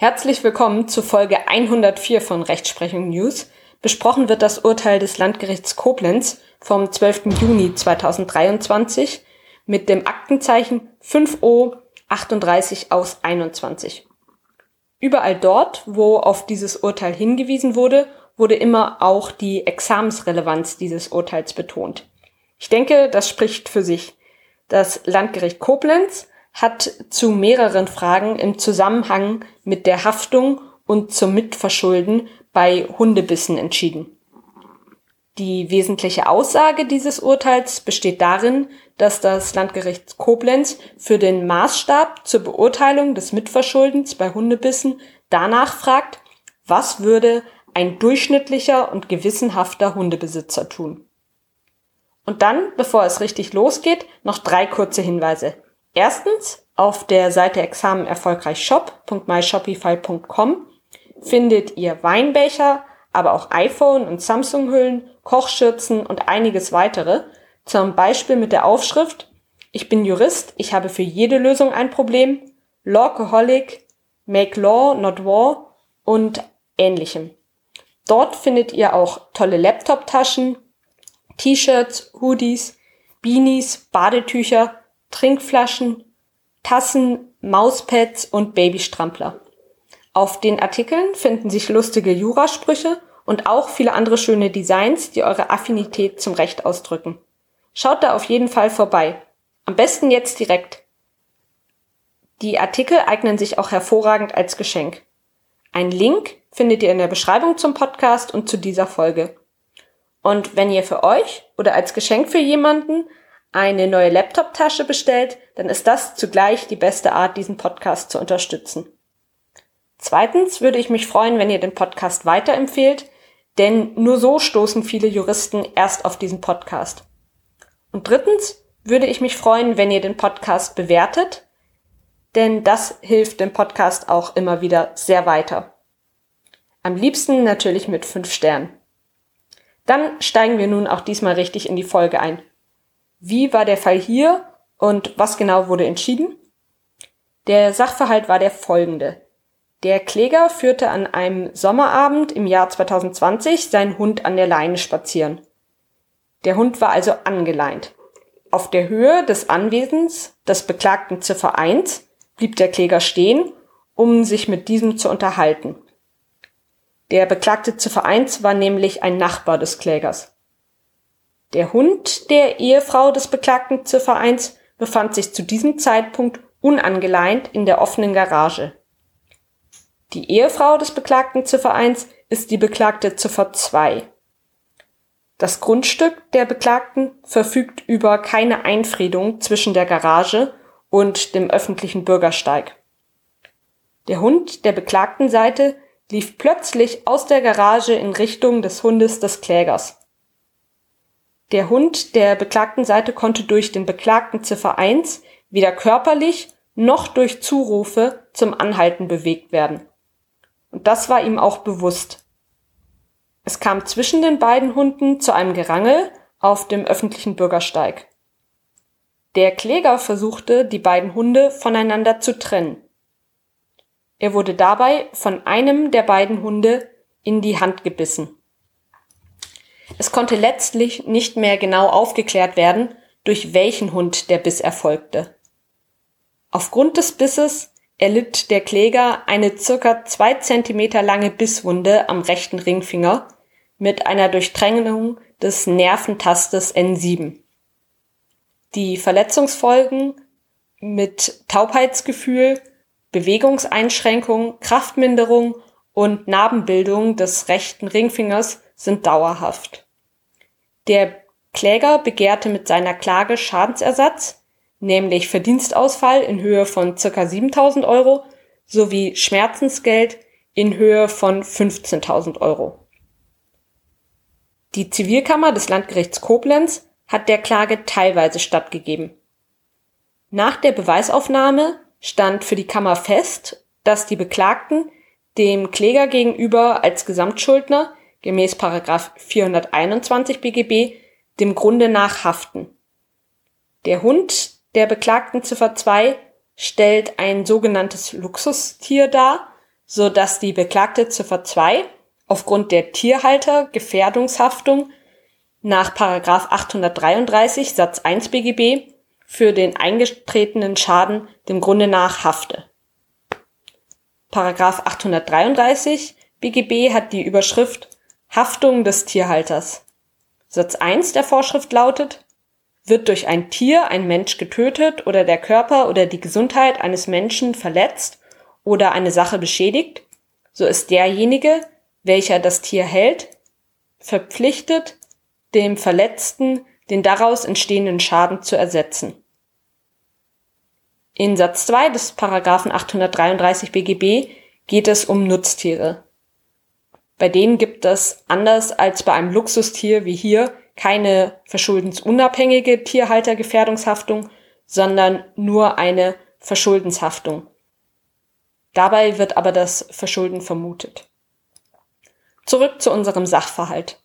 Herzlich willkommen zu Folge 104 von Rechtsprechung News. Besprochen wird das Urteil des Landgerichts Koblenz vom 12. Juni 2023 mit dem Aktenzeichen 5O 38 aus 21. Überall dort, wo auf dieses Urteil hingewiesen wurde, wurde immer auch die Examensrelevanz dieses Urteils betont. Ich denke, das spricht für sich. Das Landgericht Koblenz hat zu mehreren Fragen im Zusammenhang mit der Haftung und zum Mitverschulden bei Hundebissen entschieden. Die wesentliche Aussage dieses Urteils besteht darin, dass das Landgericht Koblenz für den Maßstab zur Beurteilung des Mitverschuldens bei Hundebissen danach fragt, was würde ein durchschnittlicher und gewissenhafter Hundebesitzer tun. Und dann, bevor es richtig losgeht, noch drei kurze Hinweise. Erstens, auf der Seite Examen erfolgreich shop.myshopify.com findet ihr Weinbecher, aber auch iPhone und Samsung-Hüllen, Kochschürzen und einiges weitere. Zum Beispiel mit der Aufschrift Ich bin Jurist, ich habe für jede Lösung ein Problem, Lawcoholic, Make Law, Not War und ähnlichem. Dort findet ihr auch tolle Laptop-Taschen, T-Shirts, Hoodies, Beanies, Badetücher, Trinkflaschen, Tassen, Mauspads und Babystrampler. Auf den Artikeln finden sich lustige Jurasprüche und auch viele andere schöne Designs, die eure Affinität zum Recht ausdrücken. Schaut da auf jeden Fall vorbei. Am besten jetzt direkt. Die Artikel eignen sich auch hervorragend als Geschenk. Ein Link findet ihr in der Beschreibung zum Podcast und zu dieser Folge. Und wenn ihr für euch oder als Geschenk für jemanden eine neue Laptop-Tasche bestellt, dann ist das zugleich die beste Art, diesen Podcast zu unterstützen. Zweitens würde ich mich freuen, wenn ihr den Podcast weiterempfehlt, denn nur so stoßen viele Juristen erst auf diesen Podcast. Und drittens würde ich mich freuen, wenn ihr den Podcast bewertet, denn das hilft dem Podcast auch immer wieder sehr weiter. Am liebsten natürlich mit fünf Sternen. Dann steigen wir nun auch diesmal richtig in die Folge ein. Wie war der Fall hier und was genau wurde entschieden? Der Sachverhalt war der folgende. Der Kläger führte an einem Sommerabend im Jahr 2020 seinen Hund an der Leine spazieren. Der Hund war also angeleint. Auf der Höhe des Anwesens des Beklagten Ziffer 1 blieb der Kläger stehen, um sich mit diesem zu unterhalten. Der Beklagte Ziffer 1 war nämlich ein Nachbar des Klägers. Der Hund der Ehefrau des Beklagten Ziffer 1 befand sich zu diesem Zeitpunkt unangeleint in der offenen Garage. Die Ehefrau des Beklagten Ziffer 1 ist die Beklagte Ziffer 2. Das Grundstück der Beklagten verfügt über keine Einfriedung zwischen der Garage und dem öffentlichen Bürgersteig. Der Hund der beklagten Seite lief plötzlich aus der Garage in Richtung des Hundes des Klägers. Der Hund der beklagten Seite konnte durch den Beklagten Ziffer 1 weder körperlich noch durch Zurufe zum Anhalten bewegt werden. Und das war ihm auch bewusst. Es kam zwischen den beiden Hunden zu einem Gerangel auf dem öffentlichen Bürgersteig. Der Kläger versuchte, die beiden Hunde voneinander zu trennen. Er wurde dabei von einem der beiden Hunde in die Hand gebissen. Es konnte letztlich nicht mehr genau aufgeklärt werden, durch welchen Hund der Biss erfolgte. Aufgrund des Bisses erlitt der Kläger eine circa zwei Zentimeter lange Bisswunde am rechten Ringfinger mit einer Durchdrängung des Nerventastes N7. Die Verletzungsfolgen mit Taubheitsgefühl, Bewegungseinschränkung, Kraftminderung und Narbenbildung des rechten Ringfingers sind dauerhaft. Der Kläger begehrte mit seiner Klage Schadensersatz, nämlich Verdienstausfall in Höhe von ca. 7000 Euro sowie Schmerzensgeld in Höhe von 15.000 Euro. Die Zivilkammer des Landgerichts Koblenz hat der Klage teilweise stattgegeben. Nach der Beweisaufnahme stand für die Kammer fest, dass die Beklagten dem Kläger gegenüber als Gesamtschuldner gemäß 421 BGB dem Grunde nach haften. Der Hund der Beklagten Ziffer 2 stellt ein sogenanntes Luxustier dar, so dass die beklagte Ziffer 2 aufgrund der Tierhaltergefährdungshaftung nach 833 Satz 1 BGB für den eingetretenen Schaden dem Grunde nach hafte. Paragraph 833 BGB hat die Überschrift Haftung des Tierhalters. Satz 1 der Vorschrift lautet, wird durch ein Tier ein Mensch getötet oder der Körper oder die Gesundheit eines Menschen verletzt oder eine Sache beschädigt, so ist derjenige, welcher das Tier hält, verpflichtet, dem Verletzten den daraus entstehenden Schaden zu ersetzen. In Satz 2 des Paragraphen 833 BGB geht es um Nutztiere. Bei denen gibt es, anders als bei einem Luxustier wie hier, keine verschuldensunabhängige Tierhaltergefährdungshaftung, sondern nur eine Verschuldenshaftung. Dabei wird aber das Verschulden vermutet. Zurück zu unserem Sachverhalt.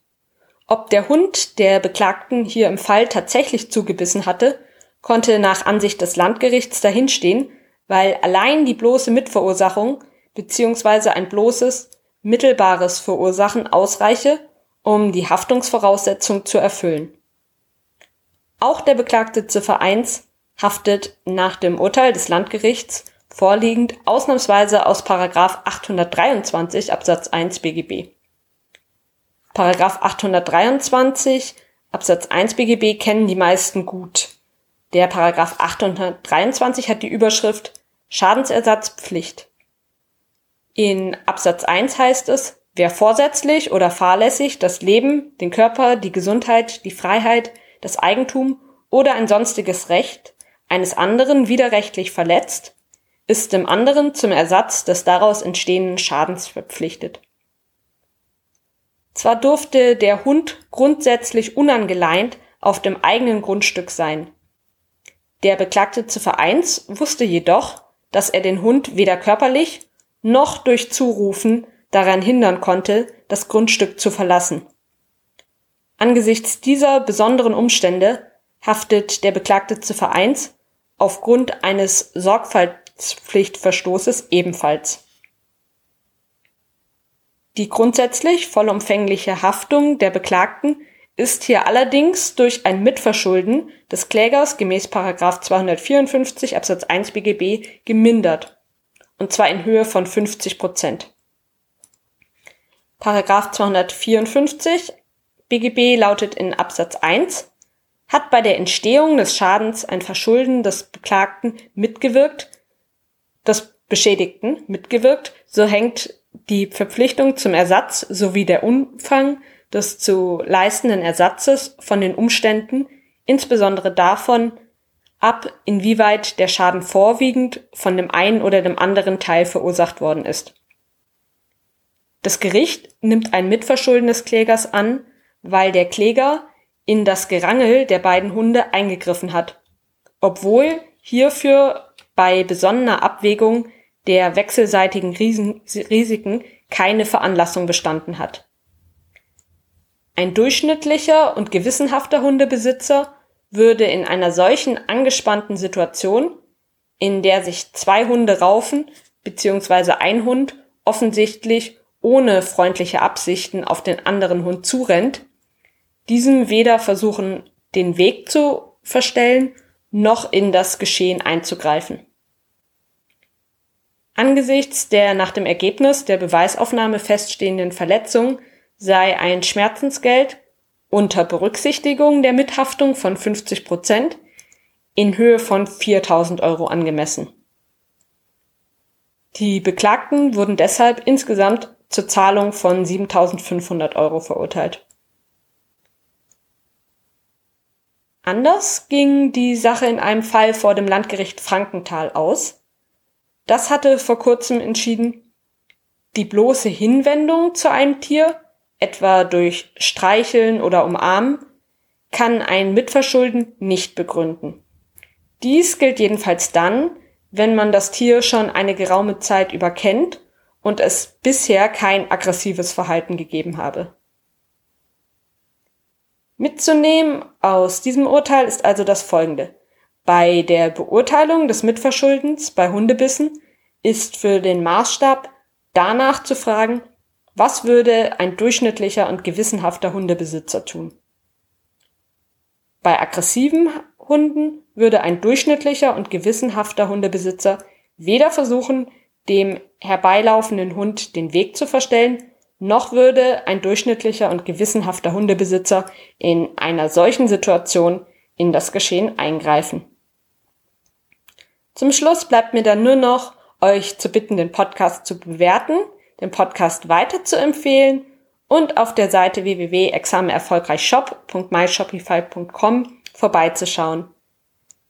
Ob der Hund der Beklagten hier im Fall tatsächlich zugebissen hatte, konnte nach Ansicht des Landgerichts dahinstehen, weil allein die bloße Mitverursachung bzw. ein bloßes mittelbares Verursachen ausreiche, um die Haftungsvoraussetzung zu erfüllen. Auch der Beklagte Ziffer 1 haftet nach dem Urteil des Landgerichts vorliegend ausnahmsweise aus 823 Absatz 1 BGB. Paragraph 823 Absatz 1 BGB kennen die meisten gut. Der Paragraph 823 hat die Überschrift Schadensersatzpflicht. In Absatz 1 heißt es, wer vorsätzlich oder fahrlässig das Leben, den Körper, die Gesundheit, die Freiheit, das Eigentum oder ein sonstiges Recht eines anderen widerrechtlich verletzt, ist dem anderen zum Ersatz des daraus entstehenden Schadens verpflichtet. Zwar durfte der Hund grundsätzlich unangeleint auf dem eigenen Grundstück sein, der Beklagte Ziffer 1 wusste jedoch, dass er den Hund weder körperlich noch durch Zurufen daran hindern konnte, das Grundstück zu verlassen. Angesichts dieser besonderen Umstände haftet der Beklagte Ziffer 1 aufgrund eines Sorgfaltspflichtverstoßes ebenfalls. Die grundsätzlich vollumfängliche Haftung der Beklagten ist hier allerdings durch ein Mitverschulden des Klägers gemäß 254 Absatz 1 BGB gemindert, und zwar in Höhe von 50 Prozent. Paragraph 254 BGB lautet in Absatz 1, hat bei der Entstehung des Schadens ein Verschulden des Beklagten mitgewirkt, des Beschädigten mitgewirkt, so hängt die Verpflichtung zum Ersatz sowie der Umfang des zu leistenden Ersatzes von den Umständen, insbesondere davon ab, inwieweit der Schaden vorwiegend von dem einen oder dem anderen Teil verursacht worden ist. Das Gericht nimmt ein Mitverschulden des Klägers an, weil der Kläger in das Gerangel der beiden Hunde eingegriffen hat, obwohl hierfür bei besonnener Abwägung der wechselseitigen Risiken keine Veranlassung bestanden hat. Ein durchschnittlicher und gewissenhafter Hundebesitzer würde in einer solchen angespannten Situation, in der sich zwei Hunde raufen, beziehungsweise ein Hund offensichtlich ohne freundliche Absichten auf den anderen Hund zurennt, diesem weder versuchen, den Weg zu verstellen, noch in das Geschehen einzugreifen. Angesichts der nach dem Ergebnis der Beweisaufnahme feststehenden Verletzung sei ein Schmerzensgeld unter Berücksichtigung der Mithaftung von 50 Prozent in Höhe von 4000 Euro angemessen. Die Beklagten wurden deshalb insgesamt zur Zahlung von 7500 Euro verurteilt. Anders ging die Sache in einem Fall vor dem Landgericht Frankenthal aus. Das hatte vor kurzem entschieden, die bloße Hinwendung zu einem Tier etwa durch Streicheln oder Umarmen, kann ein Mitverschulden nicht begründen. Dies gilt jedenfalls dann, wenn man das Tier schon eine geraume Zeit überkennt und es bisher kein aggressives Verhalten gegeben habe. Mitzunehmen aus diesem Urteil ist also das folgende. Bei der Beurteilung des Mitverschuldens bei Hundebissen ist für den Maßstab danach zu fragen, was würde ein durchschnittlicher und gewissenhafter Hundebesitzer tun? Bei aggressiven Hunden würde ein durchschnittlicher und gewissenhafter Hundebesitzer weder versuchen, dem herbeilaufenden Hund den Weg zu verstellen, noch würde ein durchschnittlicher und gewissenhafter Hundebesitzer in einer solchen Situation in das Geschehen eingreifen. Zum Schluss bleibt mir dann nur noch, euch zu bitten, den Podcast zu bewerten, den Podcast weiter zu empfehlen und auf der Seite www.examenerfolgreichshop.myshopify.com vorbeizuschauen.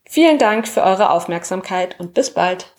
Vielen Dank für eure Aufmerksamkeit und bis bald.